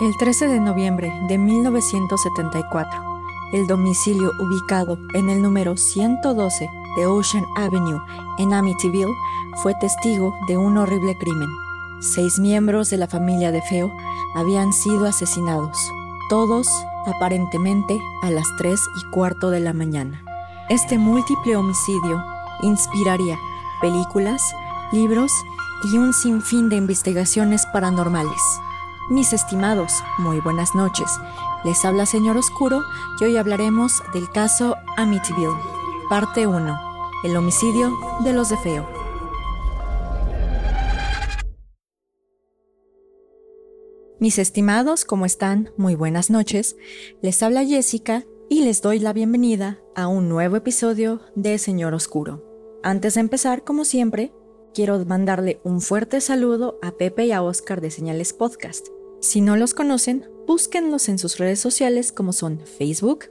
El 13 de noviembre de 1974, el domicilio ubicado en el número 112 de Ocean Avenue en Amityville fue testigo de un horrible crimen. Seis miembros de la familia de Feo habían sido asesinados, todos aparentemente a las 3 y cuarto de la mañana. Este múltiple homicidio inspiraría películas, libros y un sinfín de investigaciones paranormales. Mis estimados, muy buenas noches. Les habla Señor Oscuro y hoy hablaremos del caso Amityville, parte 1, el homicidio de los de Feo. Mis estimados, ¿cómo están? Muy buenas noches. Les habla Jessica y les doy la bienvenida a un nuevo episodio de Señor Oscuro. Antes de empezar, como siempre, quiero mandarle un fuerte saludo a Pepe y a Oscar de Señales Podcast. Si no los conocen, búsquenlos en sus redes sociales como son Facebook,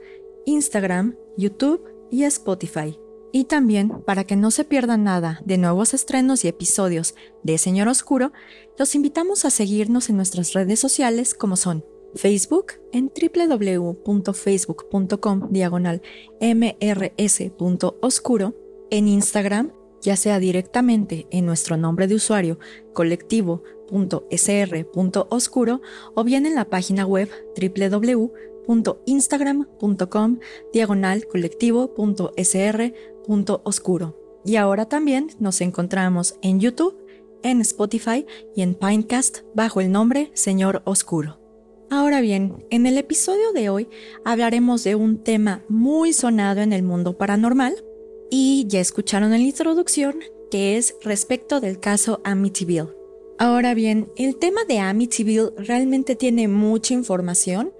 Instagram, YouTube y Spotify. Y también, para que no se pierdan nada de nuevos estrenos y episodios de Señor Oscuro, los invitamos a seguirnos en nuestras redes sociales como son Facebook en www.facebook.com diagonal mrs.oscuro, en Instagram ya sea directamente en nuestro nombre de usuario colectivo.sr.oscuro o bien en la página web www.instagram.com diagonal colectivo.sr.oscuro. Y ahora también nos encontramos en YouTube, en Spotify y en Pinecast bajo el nombre Señor Oscuro. Ahora bien, en el episodio de hoy hablaremos de un tema muy sonado en el mundo paranormal, y ya escucharon en la introducción que es respecto del caso Amityville. Ahora bien, el tema de Amityville realmente tiene mucha información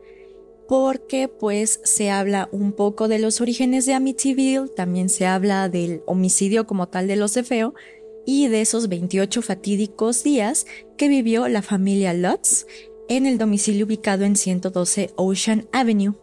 porque pues se habla un poco de los orígenes de Amityville, también se habla del homicidio como tal de los de Feo y de esos 28 fatídicos días que vivió la familia Lutz en el domicilio ubicado en 112 Ocean Avenue.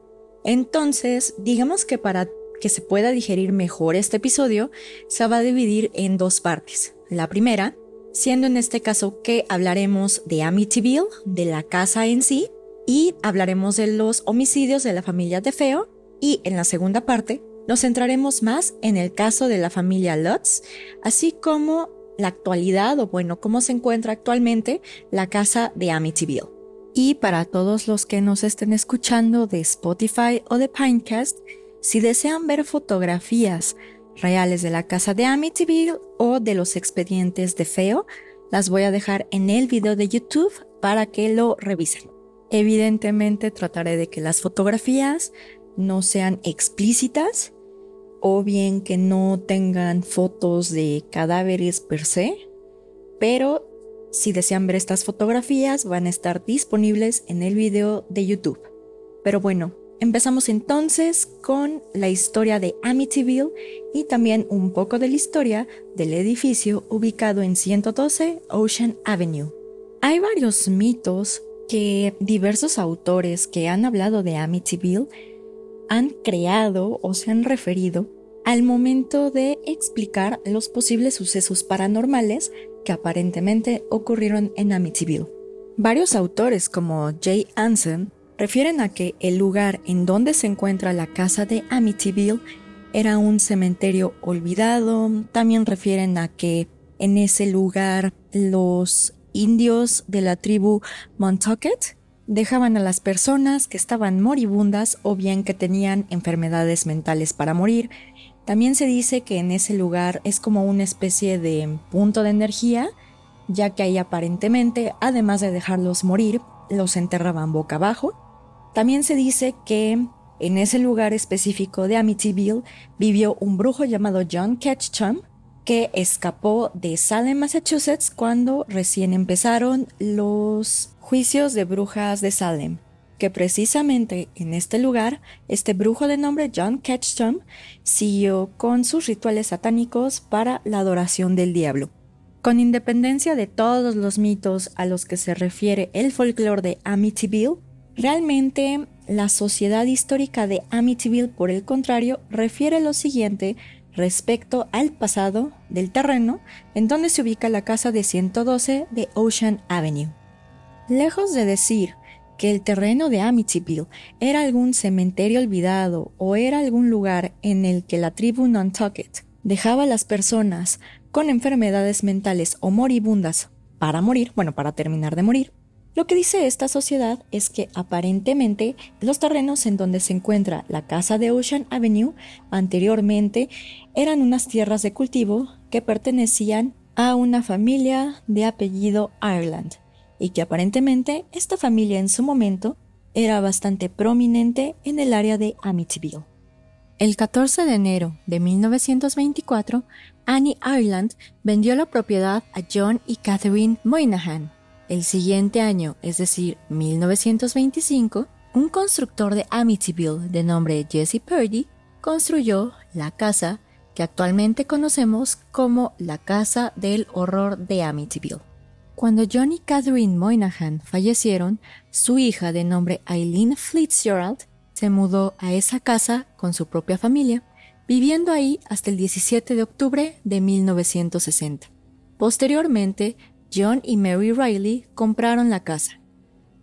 Entonces, digamos que para que se pueda digerir mejor este episodio, se va a dividir en dos partes. La primera, siendo en este caso que hablaremos de Amityville, de la casa en sí, y hablaremos de los homicidios de la familia de Feo, y en la segunda parte nos centraremos más en el caso de la familia Lutz, así como la actualidad o bueno, cómo se encuentra actualmente la casa de Amityville. Y para todos los que nos estén escuchando de Spotify o de Pinecast, si desean ver fotografías reales de la casa de Amityville o de los expedientes de Feo, las voy a dejar en el video de YouTube para que lo revisen. Evidentemente trataré de que las fotografías no sean explícitas o bien que no tengan fotos de cadáveres per se, pero si desean ver estas fotografías van a estar disponibles en el video de YouTube. Pero bueno, Empezamos entonces con la historia de Amityville y también un poco de la historia del edificio ubicado en 112 Ocean Avenue. Hay varios mitos que diversos autores que han hablado de Amityville han creado o se han referido al momento de explicar los posibles sucesos paranormales que aparentemente ocurrieron en Amityville. Varios autores como Jay Anson refieren a que el lugar en donde se encuentra la casa de Amityville era un cementerio olvidado. También refieren a que en ese lugar los indios de la tribu Montaukett dejaban a las personas que estaban moribundas o bien que tenían enfermedades mentales para morir. También se dice que en ese lugar es como una especie de punto de energía, ya que ahí aparentemente, además de dejarlos morir, los enterraban boca abajo también se dice que en ese lugar específico de Amityville vivió un brujo llamado John Ketchum que escapó de Salem, Massachusetts cuando recién empezaron los juicios de brujas de Salem, que precisamente en este lugar este brujo de nombre John Ketchum siguió con sus rituales satánicos para la adoración del diablo. Con independencia de todos los mitos a los que se refiere el folclore de Amityville, Realmente, la sociedad histórica de Amityville, por el contrario, refiere lo siguiente respecto al pasado del terreno en donde se ubica la casa de 112 de Ocean Avenue. Lejos de decir que el terreno de Amityville era algún cementerio olvidado o era algún lugar en el que la tribu Nantucket dejaba a las personas con enfermedades mentales o moribundas para morir, bueno, para terminar de morir, lo que dice esta sociedad es que aparentemente los terrenos en donde se encuentra la casa de Ocean Avenue anteriormente eran unas tierras de cultivo que pertenecían a una familia de apellido Ireland y que aparentemente esta familia en su momento era bastante prominente en el área de Amityville. El 14 de enero de 1924, Annie Ireland vendió la propiedad a John y Catherine Moynihan. El siguiente año, es decir, 1925, un constructor de Amityville de nombre Jesse Purdy construyó la casa que actualmente conocemos como la Casa del Horror de Amityville. Cuando John y Catherine Moynihan fallecieron, su hija de nombre Eileen Fitzgerald se mudó a esa casa con su propia familia, viviendo ahí hasta el 17 de octubre de 1960. Posteriormente, John y Mary Riley compraron la casa.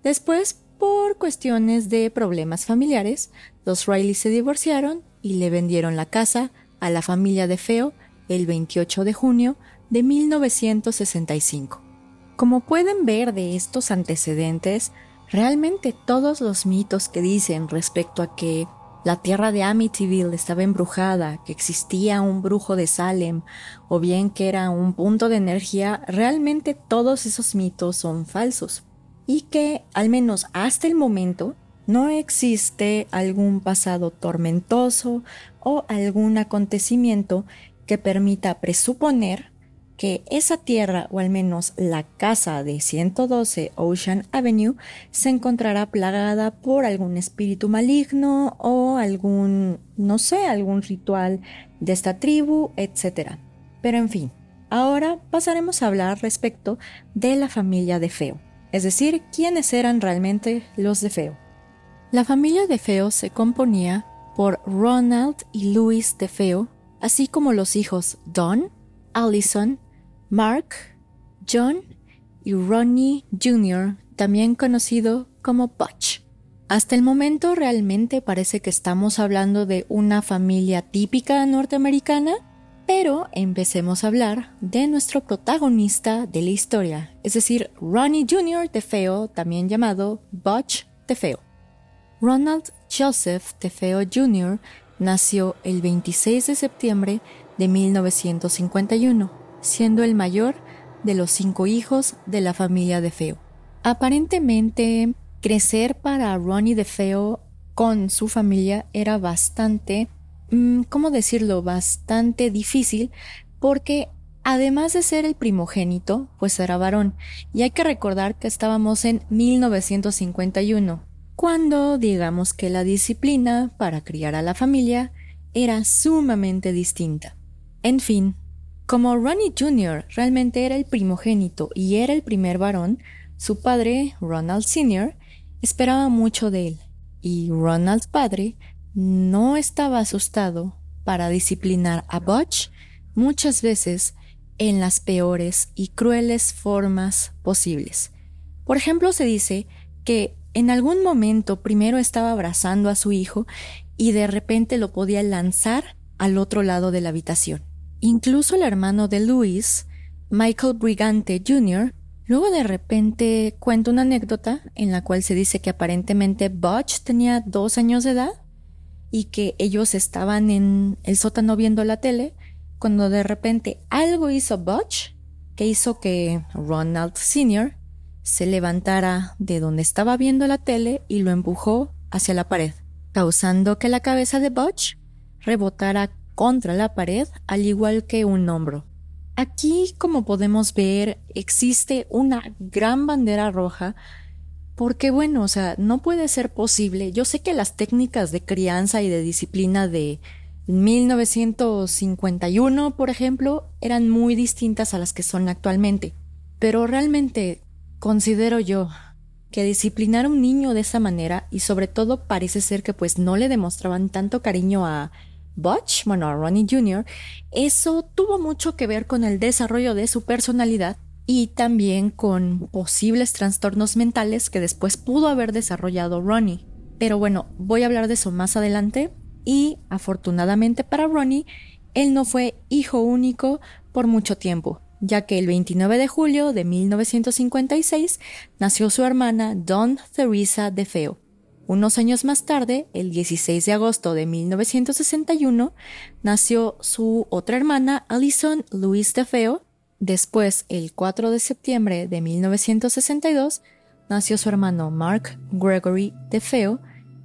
Después, por cuestiones de problemas familiares, los Riley se divorciaron y le vendieron la casa a la familia de Feo el 28 de junio de 1965. Como pueden ver de estos antecedentes, Realmente todos los mitos que dicen respecto a que la tierra de Amityville estaba embrujada, que existía un brujo de Salem, o bien que era un punto de energía, realmente todos esos mitos son falsos. Y que, al menos hasta el momento, no existe algún pasado tormentoso o algún acontecimiento que permita presuponer que esa tierra, o al menos la casa de 112 Ocean Avenue, se encontrará plagada por algún espíritu maligno o algún, no sé, algún ritual de esta tribu, etc. Pero en fin, ahora pasaremos a hablar respecto de la familia de Feo, es decir, quiénes eran realmente los de Feo. La familia de Feo se componía por Ronald y Louis de Feo, así como los hijos Don, Allison, Mark, John y Ronnie Jr., también conocido como Butch. Hasta el momento realmente parece que estamos hablando de una familia típica norteamericana, pero empecemos a hablar de nuestro protagonista de la historia, es decir, Ronnie Jr. Tefeo, también llamado Butch Tefeo. Ronald Joseph Tefeo Jr. nació el 26 de septiembre de 1951 siendo el mayor de los cinco hijos de la familia de Feo. Aparentemente, crecer para Ronnie de Feo con su familia era bastante, mm, ¿cómo decirlo?, bastante difícil porque además de ser el primogénito, pues era varón. Y hay que recordar que estábamos en 1951, cuando digamos que la disciplina para criar a la familia era sumamente distinta. En fin, como Ronnie Jr. realmente era el primogénito y era el primer varón, su padre, Ronald Sr., esperaba mucho de él, y Ronald padre no estaba asustado para disciplinar a Butch muchas veces en las peores y crueles formas posibles. Por ejemplo, se dice que en algún momento primero estaba abrazando a su hijo y de repente lo podía lanzar al otro lado de la habitación. Incluso el hermano de Louis, Michael Brigante Jr., luego de repente cuenta una anécdota en la cual se dice que aparentemente Butch tenía dos años de edad y que ellos estaban en el sótano viendo la tele cuando de repente algo hizo Butch que hizo que Ronald Sr. se levantara de donde estaba viendo la tele y lo empujó hacia la pared, causando que la cabeza de Butch rebotara contra la pared, al igual que un hombro. Aquí, como podemos ver, existe una gran bandera roja porque bueno, o sea, no puede ser posible. Yo sé que las técnicas de crianza y de disciplina de 1951, por ejemplo, eran muy distintas a las que son actualmente. Pero realmente considero yo que disciplinar a un niño de esa manera y sobre todo parece ser que pues no le demostraban tanto cariño a Butch, bueno, Ronnie Jr., eso tuvo mucho que ver con el desarrollo de su personalidad y también con posibles trastornos mentales que después pudo haber desarrollado Ronnie. Pero bueno, voy a hablar de eso más adelante y afortunadamente para Ronnie, él no fue hijo único por mucho tiempo, ya que el 29 de julio de 1956 nació su hermana Dawn Theresa DeFeo. Unos años más tarde, el 16 de agosto de 1961, nació su otra hermana Alison Louise DeFeo. Después, el 4 de septiembre de 1962, nació su hermano Mark Gregory DeFeo.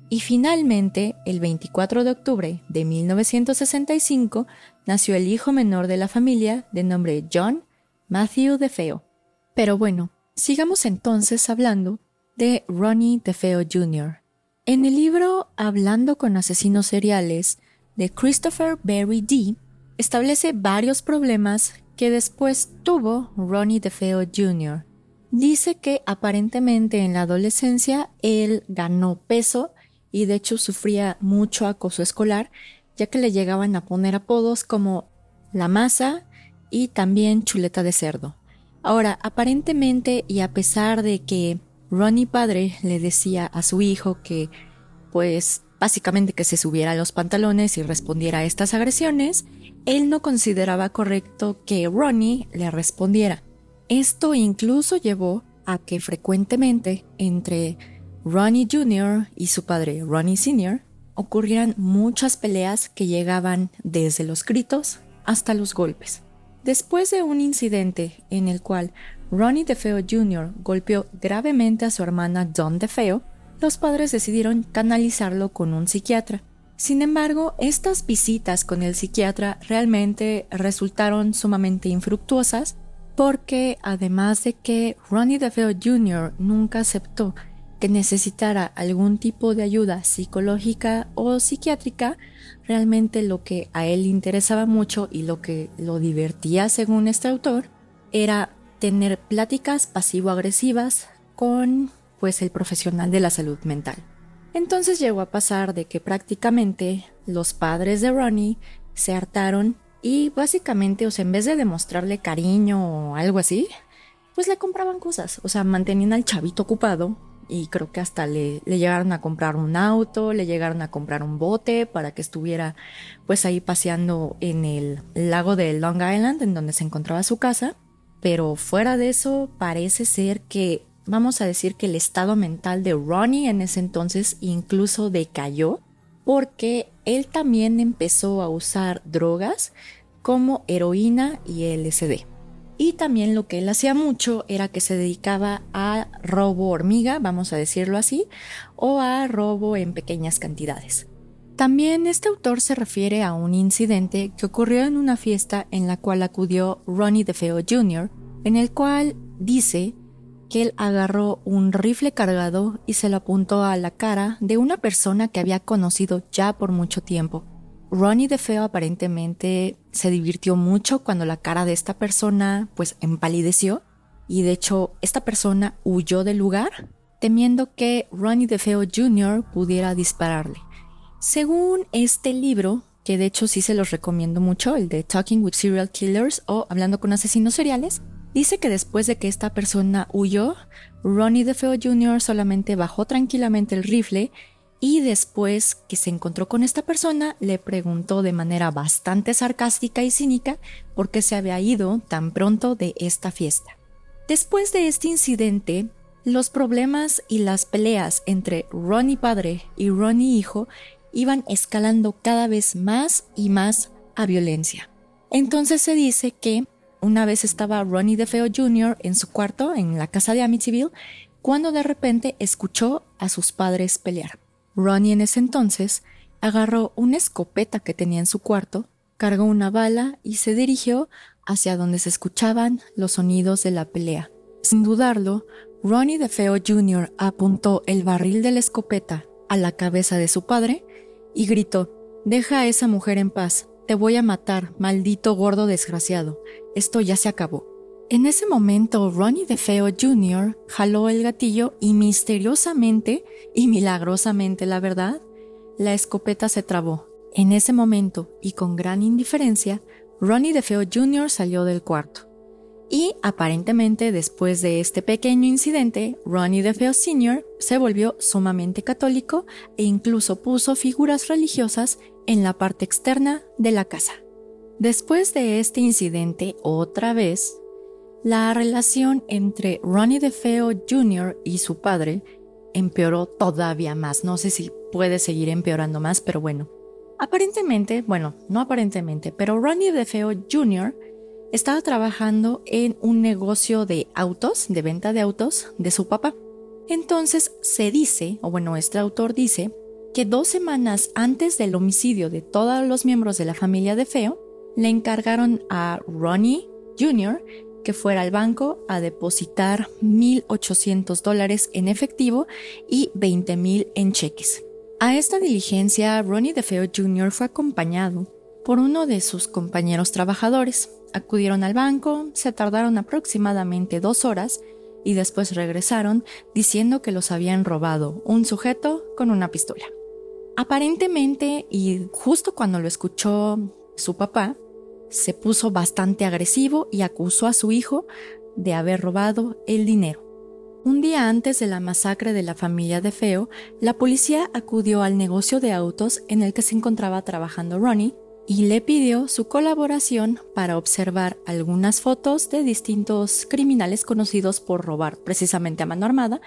Y finalmente, el 24 de octubre de 1965, nació el hijo menor de la familia de nombre John Matthew DeFeo. Pero bueno, sigamos entonces hablando de Ronnie DeFeo Jr. En el libro Hablando con asesinos seriales de Christopher Berry D, establece varios problemas que después tuvo Ronnie DeFeo Jr. Dice que aparentemente en la adolescencia él ganó peso y de hecho sufría mucho acoso escolar, ya que le llegaban a poner apodos como la masa y también chuleta de cerdo. Ahora, aparentemente y a pesar de que Ronnie padre le decía a su hijo que, pues, básicamente que se subiera a los pantalones y respondiera a estas agresiones, él no consideraba correcto que Ronnie le respondiera. Esto incluso llevó a que frecuentemente entre Ronnie Jr. y su padre Ronnie Sr. ocurrieran muchas peleas que llegaban desde los gritos hasta los golpes. Después de un incidente en el cual Ronnie DeFeo Jr. golpeó gravemente a su hermana Dawn DeFeo, los padres decidieron canalizarlo con un psiquiatra. Sin embargo, estas visitas con el psiquiatra realmente resultaron sumamente infructuosas porque además de que Ronnie DeFeo Jr. nunca aceptó que necesitara algún tipo de ayuda psicológica o psiquiátrica, realmente lo que a él interesaba mucho y lo que lo divertía según este autor era tener pláticas pasivo-agresivas con pues el profesional de la salud mental. Entonces llegó a pasar de que prácticamente los padres de Ronnie se hartaron y básicamente, o sea, en vez de demostrarle cariño o algo así, pues le compraban cosas, o sea, mantenían al chavito ocupado y creo que hasta le, le, llegaron a comprar un auto, le llegaron a comprar un bote para que estuviera pues ahí paseando en el lago de Long Island en donde se encontraba su casa pero fuera de eso, parece ser que, vamos a decir que el estado mental de Ronnie en ese entonces incluso decayó, porque él también empezó a usar drogas como heroína y LSD. Y también lo que él hacía mucho era que se dedicaba a robo hormiga, vamos a decirlo así, o a robo en pequeñas cantidades. También este autor se refiere a un incidente que ocurrió en una fiesta en la cual acudió Ronnie DeFeo Jr., en el cual dice que él agarró un rifle cargado y se lo apuntó a la cara de una persona que había conocido ya por mucho tiempo. Ronnie DeFeo aparentemente se divirtió mucho cuando la cara de esta persona pues empalideció y de hecho esta persona huyó del lugar temiendo que Ronnie DeFeo Jr. pudiera dispararle. Según este libro, que de hecho sí se los recomiendo mucho, el de Talking with Serial Killers o Hablando con Asesinos Seriales, dice que después de que esta persona huyó, Ronnie DeFeo Jr. solamente bajó tranquilamente el rifle y después que se encontró con esta persona le preguntó de manera bastante sarcástica y cínica por qué se había ido tan pronto de esta fiesta. Después de este incidente, los problemas y las peleas entre Ronnie padre y Ronnie hijo iban escalando cada vez más y más a violencia. Entonces se dice que una vez estaba Ronnie DeFeo Jr. en su cuarto en la casa de Amityville cuando de repente escuchó a sus padres pelear. Ronnie en ese entonces agarró una escopeta que tenía en su cuarto, cargó una bala y se dirigió hacia donde se escuchaban los sonidos de la pelea. Sin dudarlo, Ronnie DeFeo Jr. apuntó el barril de la escopeta a la cabeza de su padre y gritó, Deja a esa mujer en paz, te voy a matar, maldito gordo desgraciado, esto ya se acabó. En ese momento, Ronnie DeFeo Jr. jaló el gatillo y misteriosamente, y milagrosamente la verdad, la escopeta se trabó. En ese momento, y con gran indiferencia, Ronnie DeFeo Jr. salió del cuarto. Y aparentemente después de este pequeño incidente, Ronnie DeFeo Sr. se volvió sumamente católico e incluso puso figuras religiosas en la parte externa de la casa. Después de este incidente, otra vez, la relación entre Ronnie DeFeo Jr. y su padre empeoró todavía más. No sé si puede seguir empeorando más, pero bueno. Aparentemente, bueno, no aparentemente, pero Ronnie DeFeo Jr. estaba trabajando en un negocio de autos, de venta de autos, de su papá. Entonces se dice, o bueno, este autor dice, que dos semanas antes del homicidio de todos los miembros de la familia DeFeo, le encargaron a Ronnie Jr que fuera al banco a depositar 1.800 dólares en efectivo y 20.000 en cheques. A esta diligencia, Ronnie DeFeo Jr. fue acompañado por uno de sus compañeros trabajadores. Acudieron al banco, se tardaron aproximadamente dos horas y después regresaron diciendo que los habían robado un sujeto con una pistola. Aparentemente, y justo cuando lo escuchó su papá, se puso bastante agresivo y acusó a su hijo de haber robado el dinero. Un día antes de la masacre de la familia de Feo, la policía acudió al negocio de autos en el que se encontraba trabajando Ronnie y le pidió su colaboración para observar algunas fotos de distintos criminales conocidos por robar precisamente a mano armada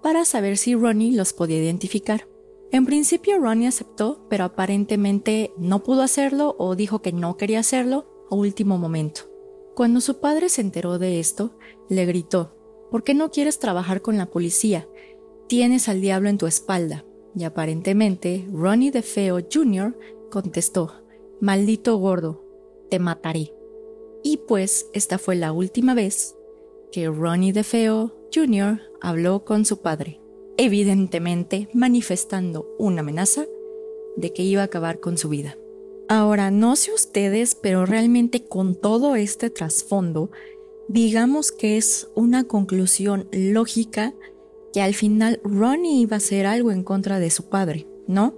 para saber si Ronnie los podía identificar. En principio Ronnie aceptó, pero aparentemente no pudo hacerlo o dijo que no quería hacerlo a último momento. Cuando su padre se enteró de esto, le gritó, ¿por qué no quieres trabajar con la policía? Tienes al diablo en tu espalda. Y aparentemente Ronnie DeFeo Jr. contestó, maldito gordo, te mataré. Y pues esta fue la última vez que Ronnie DeFeo Jr. habló con su padre evidentemente manifestando una amenaza de que iba a acabar con su vida. Ahora, no sé ustedes, pero realmente con todo este trasfondo, digamos que es una conclusión lógica que al final Ronnie iba a hacer algo en contra de su padre, ¿no?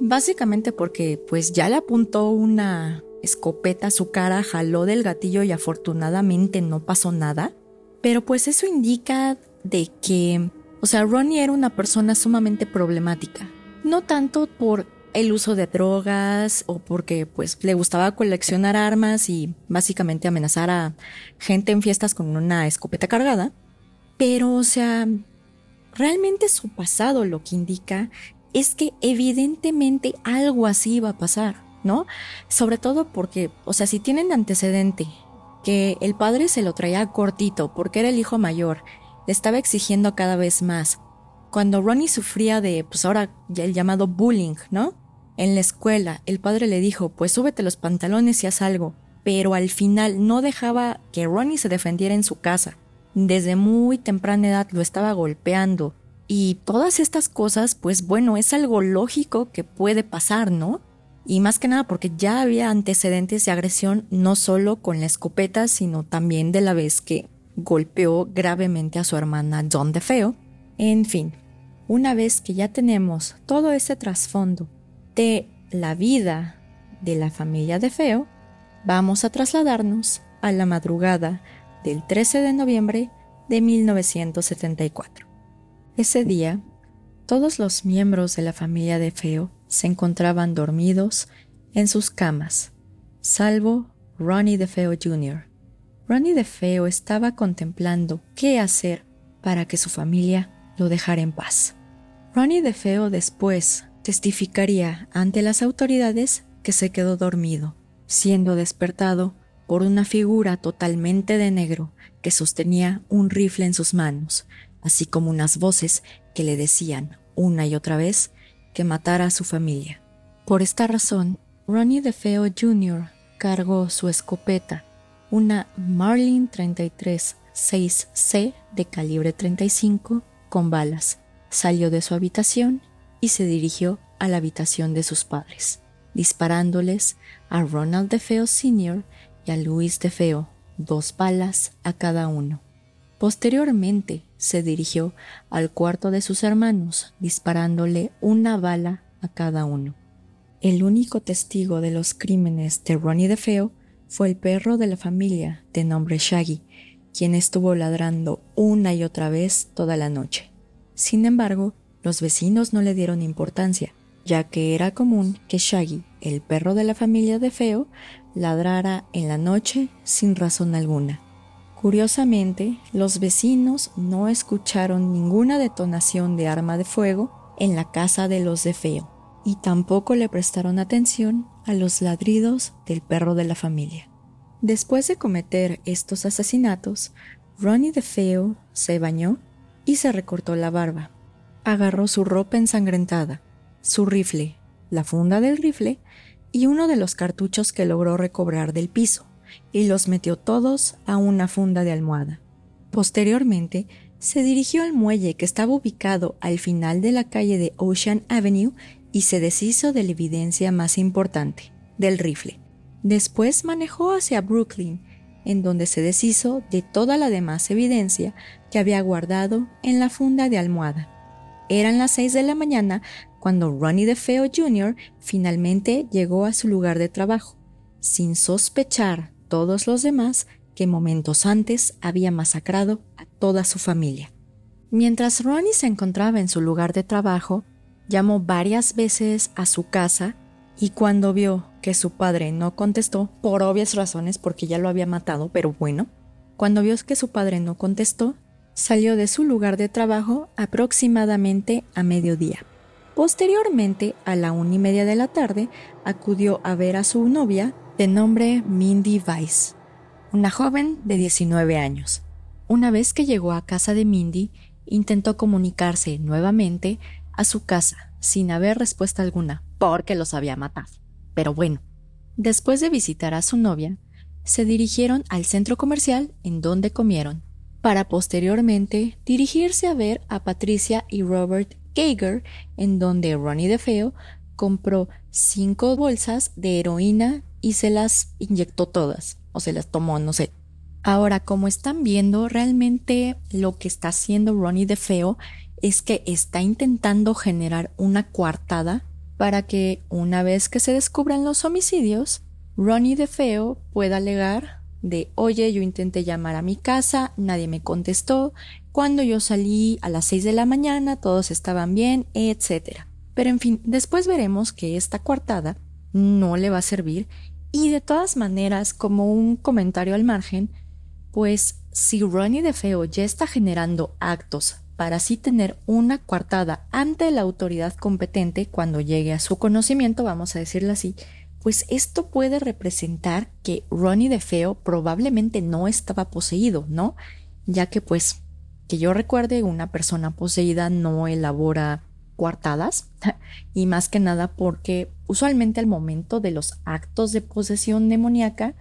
Básicamente porque pues ya le apuntó una escopeta a su cara, jaló del gatillo y afortunadamente no pasó nada, pero pues eso indica de que o sea, Ronnie era una persona sumamente problemática. No tanto por el uso de drogas o porque pues le gustaba coleccionar armas y básicamente amenazar a gente en fiestas con una escopeta cargada, pero o sea, realmente su pasado lo que indica es que evidentemente algo así iba a pasar, ¿no? Sobre todo porque, o sea, si tienen antecedente que el padre se lo traía cortito porque era el hijo mayor le estaba exigiendo cada vez más. Cuando Ronnie sufría de, pues ahora el llamado bullying, ¿no? En la escuela, el padre le dijo, pues súbete los pantalones y haz algo. Pero al final no dejaba que Ronnie se defendiera en su casa. Desde muy temprana edad lo estaba golpeando. Y todas estas cosas, pues bueno, es algo lógico que puede pasar, ¿no? Y más que nada porque ya había antecedentes de agresión no solo con la escopeta, sino también de la vez que golpeó gravemente a su hermana John DeFeo. En fin, una vez que ya tenemos todo ese trasfondo de la vida de la familia DeFeo, vamos a trasladarnos a la madrugada del 13 de noviembre de 1974. Ese día, todos los miembros de la familia DeFeo se encontraban dormidos en sus camas, salvo Ronnie DeFeo Jr., Ronnie DeFeo estaba contemplando qué hacer para que su familia lo dejara en paz. Ronnie DeFeo después testificaría ante las autoridades que se quedó dormido, siendo despertado por una figura totalmente de negro que sostenía un rifle en sus manos, así como unas voces que le decían una y otra vez que matara a su familia. Por esta razón, Ronnie DeFeo Jr. cargó su escopeta una Marlin 33 6C de calibre 35 con balas. Salió de su habitación y se dirigió a la habitación de sus padres, disparándoles a Ronald DeFeo Sr. y a Luis DeFeo, dos balas a cada uno. Posteriormente se dirigió al cuarto de sus hermanos, disparándole una bala a cada uno. El único testigo de los crímenes de Ronnie DeFeo fue el perro de la familia de nombre Shaggy, quien estuvo ladrando una y otra vez toda la noche. Sin embargo, los vecinos no le dieron importancia, ya que era común que Shaggy, el perro de la familia de Feo, ladrara en la noche sin razón alguna. Curiosamente, los vecinos no escucharon ninguna detonación de arma de fuego en la casa de los de Feo, y tampoco le prestaron atención a los ladridos del perro de la familia. Después de cometer estos asesinatos, Ronnie de Feo se bañó y se recortó la barba. Agarró su ropa ensangrentada, su rifle, la funda del rifle y uno de los cartuchos que logró recobrar del piso, y los metió todos a una funda de almohada. Posteriormente, se dirigió al muelle que estaba ubicado al final de la calle de Ocean Avenue y se deshizo de la evidencia más importante, del rifle. Después manejó hacia Brooklyn, en donde se deshizo de toda la demás evidencia que había guardado en la funda de almohada. Eran las seis de la mañana cuando Ronnie DeFeo Jr. finalmente llegó a su lugar de trabajo, sin sospechar todos los demás que momentos antes había masacrado a toda su familia. Mientras Ronnie se encontraba en su lugar de trabajo, llamó varias veces a su casa y cuando vio que su padre no contestó, por obvias razones porque ya lo había matado, pero bueno, cuando vio que su padre no contestó, salió de su lugar de trabajo aproximadamente a mediodía. Posteriormente, a la una y media de la tarde, acudió a ver a su novia de nombre Mindy Weiss, una joven de 19 años. Una vez que llegó a casa de Mindy, intentó comunicarse nuevamente a su casa sin haber respuesta alguna, porque los había matado. Pero bueno, después de visitar a su novia, se dirigieron al centro comercial en donde comieron, para posteriormente dirigirse a ver a Patricia y Robert Geiger, en donde Ronnie DeFeo compró cinco bolsas de heroína y se las inyectó todas, o se las tomó, no sé. Ahora, como están viendo, realmente lo que está haciendo Ronnie DeFeo es que está intentando generar una coartada para que una vez que se descubran los homicidios, Ronnie DeFeo pueda alegar de oye, yo intenté llamar a mi casa, nadie me contestó, cuando yo salí a las 6 de la mañana todos estaban bien, etc. Pero en fin, después veremos que esta coartada no le va a servir y de todas maneras, como un comentario al margen, pues si Ronnie DeFeo ya está generando actos para así tener una coartada ante la autoridad competente cuando llegue a su conocimiento, vamos a decirlo así, pues esto puede representar que Ronnie de Feo probablemente no estaba poseído, ¿no? Ya que pues, que yo recuerde, una persona poseída no elabora coartadas y más que nada porque usualmente al momento de los actos de posesión demoníaca,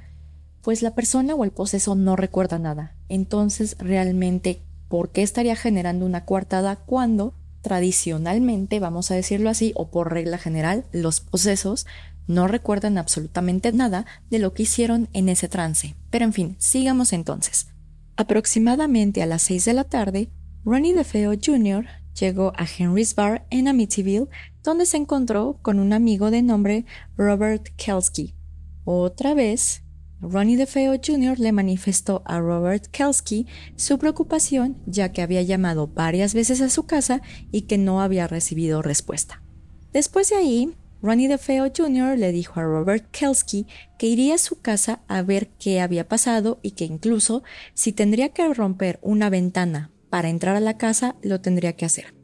pues la persona o el poseso no recuerda nada. Entonces realmente ¿por qué estaría generando una coartada cuando tradicionalmente, vamos a decirlo así, o por regla general, los posesos no recuerdan absolutamente nada de lo que hicieron en ese trance? Pero en fin, sigamos entonces. Aproximadamente a las 6 de la tarde, Ronnie DeFeo Jr. llegó a Henry's Bar en Amityville, donde se encontró con un amigo de nombre Robert Kelsky. Otra vez, Ronnie DeFeo Jr. le manifestó a Robert Kelsky su preocupación ya que había llamado varias veces a su casa y que no había recibido respuesta. Después de ahí, Ronnie DeFeo Jr. le dijo a Robert Kelsky que iría a su casa a ver qué había pasado y que incluso si tendría que romper una ventana para entrar a la casa, lo tendría que hacer.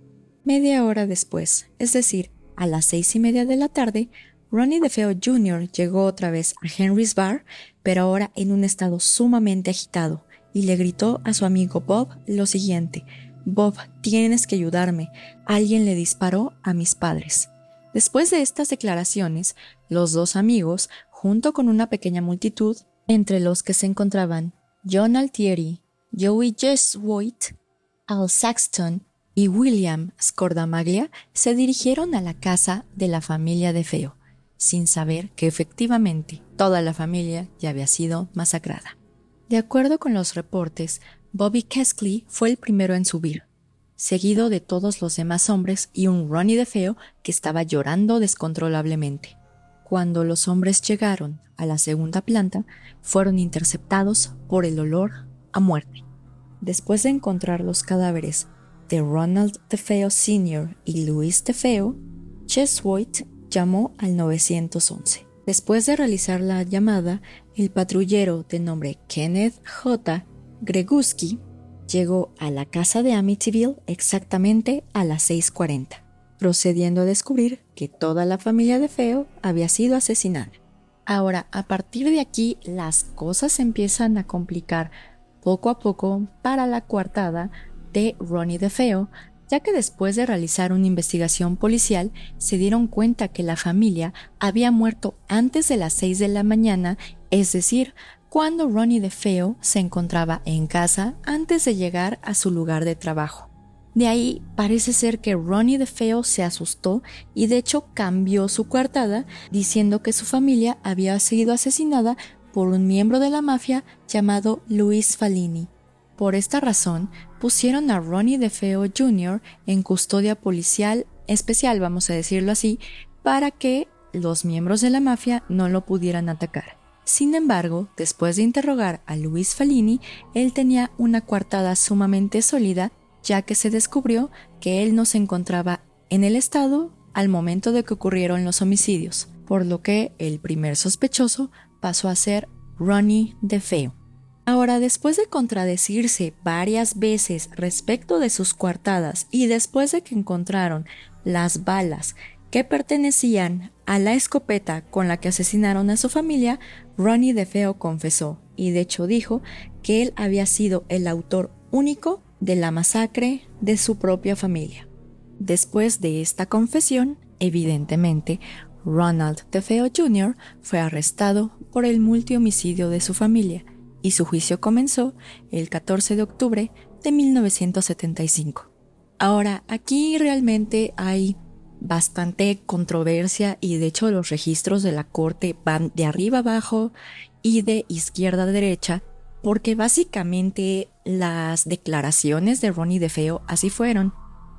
Media hora después, es decir, a las seis y media de la tarde, Ronnie DeFeo Jr. llegó otra vez a Henry's Bar, pero ahora en un estado sumamente agitado, y le gritó a su amigo Bob lo siguiente, Bob, tienes que ayudarme. Alguien le disparó a mis padres. Después de estas declaraciones, los dos amigos, junto con una pequeña multitud, entre los que se encontraban John Altieri, Joey Jeswoit, Al Saxton y William Scordamaglia, se dirigieron a la casa de la familia de Feo sin saber que efectivamente toda la familia ya había sido masacrada. De acuerdo con los reportes, Bobby Keskley fue el primero en subir, seguido de todos los demás hombres y un Ronnie de feo que estaba llorando descontrolablemente. Cuando los hombres llegaron a la segunda planta, fueron interceptados por el olor a muerte. Después de encontrar los cadáveres de Ronald DeFeo Sr. y Luis DeFeo, Cheswoit llamó al 911. Después de realizar la llamada, el patrullero de nombre Kenneth J. Greguski llegó a la casa de Amityville exactamente a las 6.40, procediendo a descubrir que toda la familia de Feo había sido asesinada. Ahora, a partir de aquí, las cosas empiezan a complicar poco a poco para la coartada de Ronnie DeFeo, ya que después de realizar una investigación policial se dieron cuenta que la familia había muerto antes de las 6 de la mañana, es decir, cuando Ronnie DeFeo se encontraba en casa antes de llegar a su lugar de trabajo. De ahí parece ser que Ronnie DeFeo se asustó y de hecho cambió su coartada diciendo que su familia había sido asesinada por un miembro de la mafia llamado Luis Falini. Por esta razón, pusieron a Ronnie DeFeo Jr. en custodia policial especial, vamos a decirlo así, para que los miembros de la mafia no lo pudieran atacar. Sin embargo, después de interrogar a Luis Falini, él tenía una coartada sumamente sólida, ya que se descubrió que él no se encontraba en el estado al momento de que ocurrieron los homicidios, por lo que el primer sospechoso pasó a ser Ronnie DeFeo. Ahora, después de contradecirse varias veces respecto de sus coartadas y después de que encontraron las balas que pertenecían a la escopeta con la que asesinaron a su familia, Ronnie DeFeo confesó y de hecho dijo que él había sido el autor único de la masacre de su propia familia. Después de esta confesión, evidentemente, Ronald DeFeo Jr. fue arrestado por el multihomicidio de su familia y su juicio comenzó el 14 de octubre de 1975. Ahora, aquí realmente hay bastante controversia y de hecho los registros de la corte van de arriba abajo y de izquierda a derecha porque básicamente las declaraciones de Ronnie DeFeo así fueron.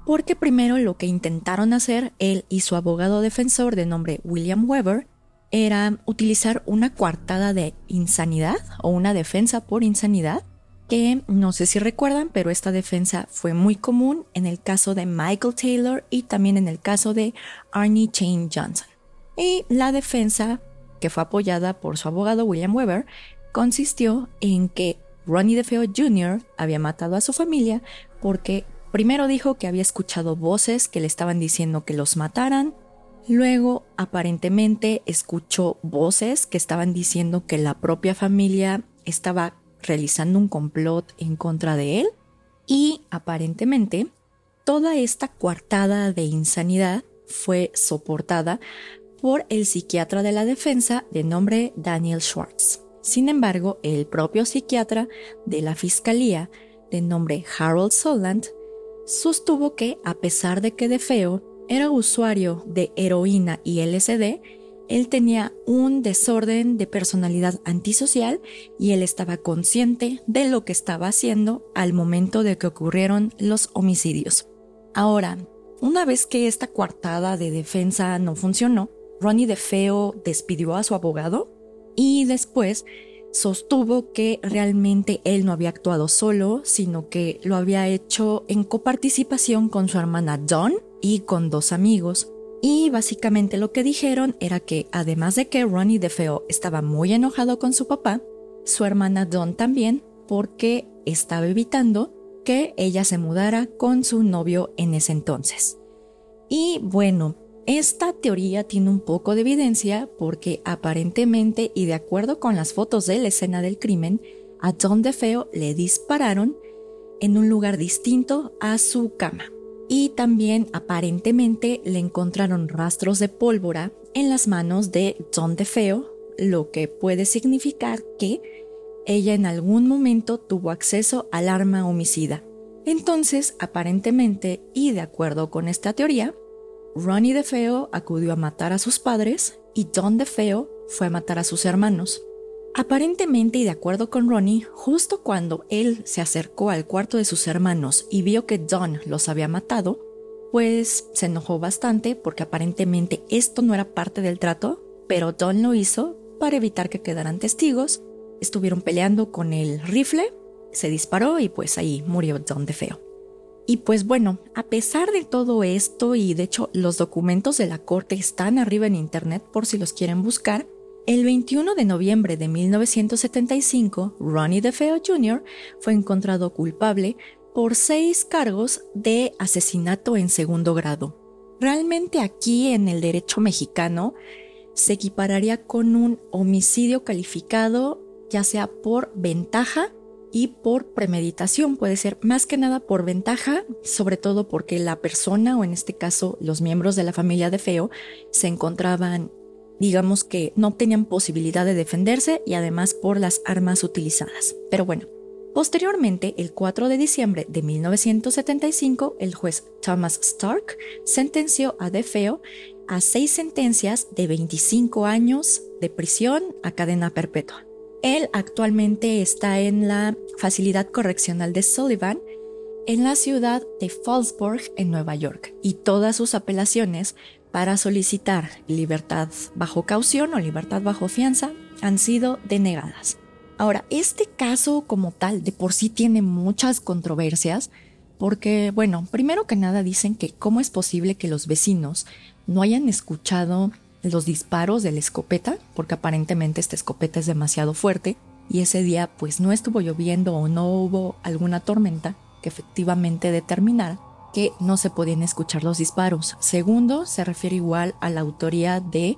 Porque primero lo que intentaron hacer él y su abogado defensor de nombre William Weber era utilizar una coartada de insanidad o una defensa por insanidad, que no sé si recuerdan, pero esta defensa fue muy común en el caso de Michael Taylor y también en el caso de Arnie Chain Johnson. Y la defensa, que fue apoyada por su abogado William Weber, consistió en que Ronnie DeFeo Jr. había matado a su familia porque primero dijo que había escuchado voces que le estaban diciendo que los mataran, Luego, aparentemente, escuchó voces que estaban diciendo que la propia familia estaba realizando un complot en contra de él. Y, aparentemente, toda esta coartada de insanidad fue soportada por el psiquiatra de la defensa de nombre Daniel Schwartz. Sin embargo, el propio psiquiatra de la fiscalía de nombre Harold Soland sostuvo que, a pesar de que de feo era usuario de heroína y LSD, él tenía un desorden de personalidad antisocial y él estaba consciente de lo que estaba haciendo al momento de que ocurrieron los homicidios. Ahora, una vez que esta coartada de defensa no funcionó, Ronnie DeFeo despidió a su abogado y después sostuvo que realmente él no había actuado solo, sino que lo había hecho en coparticipación con su hermana Dawn y con dos amigos. Y básicamente lo que dijeron era que además de que Ronnie DeFeo estaba muy enojado con su papá, su hermana Dawn también, porque estaba evitando que ella se mudara con su novio en ese entonces. Y bueno, esta teoría tiene un poco de evidencia porque aparentemente y de acuerdo con las fotos de la escena del crimen, a Don DeFeo le dispararon en un lugar distinto a su cama. Y también aparentemente le encontraron rastros de pólvora en las manos de Don DeFeo, lo que puede significar que ella en algún momento tuvo acceso al arma homicida. Entonces, aparentemente, y de acuerdo con esta teoría, Ronnie DeFeo acudió a matar a sus padres y Don DeFeo fue a matar a sus hermanos. Aparentemente y de acuerdo con Ronnie, justo cuando él se acercó al cuarto de sus hermanos y vio que Don los había matado, pues se enojó bastante porque aparentemente esto no era parte del trato, pero Don lo hizo para evitar que quedaran testigos. Estuvieron peleando con el rifle, se disparó y pues ahí murió Don DeFeo. Y pues bueno, a pesar de todo esto, y de hecho los documentos de la corte están arriba en internet por si los quieren buscar, el 21 de noviembre de 1975, Ronnie DeFeo Jr. fue encontrado culpable por seis cargos de asesinato en segundo grado. Realmente aquí en el derecho mexicano se equipararía con un homicidio calificado ya sea por ventaja y por premeditación. Puede ser más que nada por ventaja, sobre todo porque la persona o en este caso los miembros de la familia de Feo se encontraban, digamos que no tenían posibilidad de defenderse y además por las armas utilizadas. Pero bueno, Posteriormente, el 4 de diciembre de 1975, el juez Thomas Stark sentenció a DeFeo a seis sentencias de 25 años de prisión a cadena perpetua. Él actualmente está en la Facilidad Correccional de Sullivan en la ciudad de Fallsburg, en Nueva York, y todas sus apelaciones para solicitar libertad bajo caución o libertad bajo fianza han sido denegadas. Ahora, este caso como tal de por sí tiene muchas controversias porque, bueno, primero que nada dicen que cómo es posible que los vecinos no hayan escuchado los disparos de la escopeta, porque aparentemente esta escopeta es demasiado fuerte, y ese día pues no estuvo lloviendo o no hubo alguna tormenta que efectivamente determinara que no se podían escuchar los disparos. Segundo, se refiere igual a la autoría de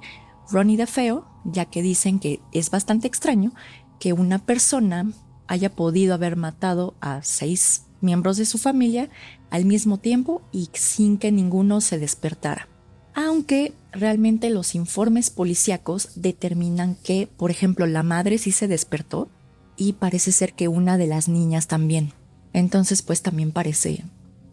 Ronnie DeFeo, ya que dicen que es bastante extraño que una persona haya podido haber matado a seis miembros de su familia al mismo tiempo y sin que ninguno se despertara aunque realmente los informes policíacos determinan que, por ejemplo, la madre sí se despertó y parece ser que una de las niñas también. Entonces, pues también parece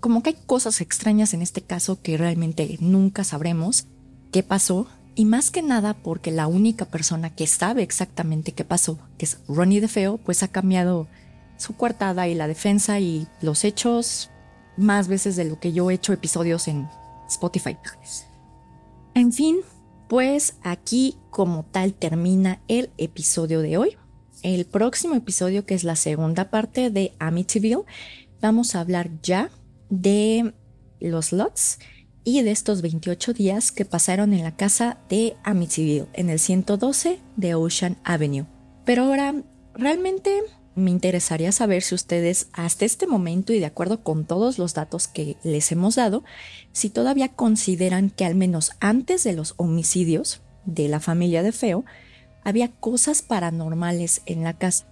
como que hay cosas extrañas en este caso que realmente nunca sabremos qué pasó y más que nada porque la única persona que sabe exactamente qué pasó, que es Ronnie DeFeo, pues ha cambiado su coartada y la defensa y los hechos más veces de lo que yo he hecho episodios en Spotify. En fin, pues aquí como tal termina el episodio de hoy. El próximo episodio, que es la segunda parte de Amityville, vamos a hablar ya de los lots y de estos 28 días que pasaron en la casa de Amityville, en el 112 de Ocean Avenue. Pero ahora, realmente me interesaría saber si ustedes hasta este momento y de acuerdo con todos los datos que les hemos dado, si todavía consideran que al menos antes de los homicidios de la familia de Feo, había cosas paranormales en la casa.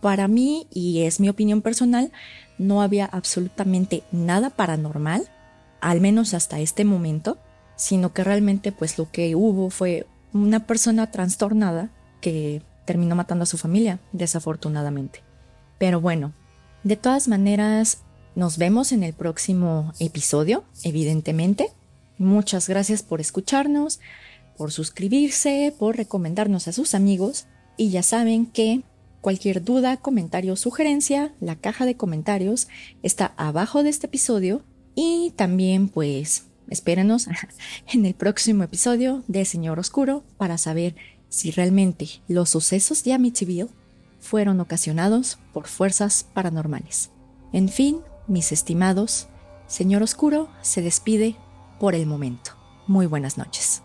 Para mí, y es mi opinión personal, no había absolutamente nada paranormal, al menos hasta este momento, sino que realmente pues lo que hubo fue una persona trastornada que terminó matando a su familia, desafortunadamente. Pero bueno, de todas maneras, nos vemos en el próximo episodio, evidentemente. Muchas gracias por escucharnos, por suscribirse, por recomendarnos a sus amigos y ya saben que cualquier duda, comentario o sugerencia, la caja de comentarios está abajo de este episodio y también pues espérenos en el próximo episodio de Señor Oscuro para saber si realmente los sucesos de Amityville fueron ocasionados por fuerzas paranormales. En fin, mis estimados, Señor Oscuro se despide por el momento. Muy buenas noches.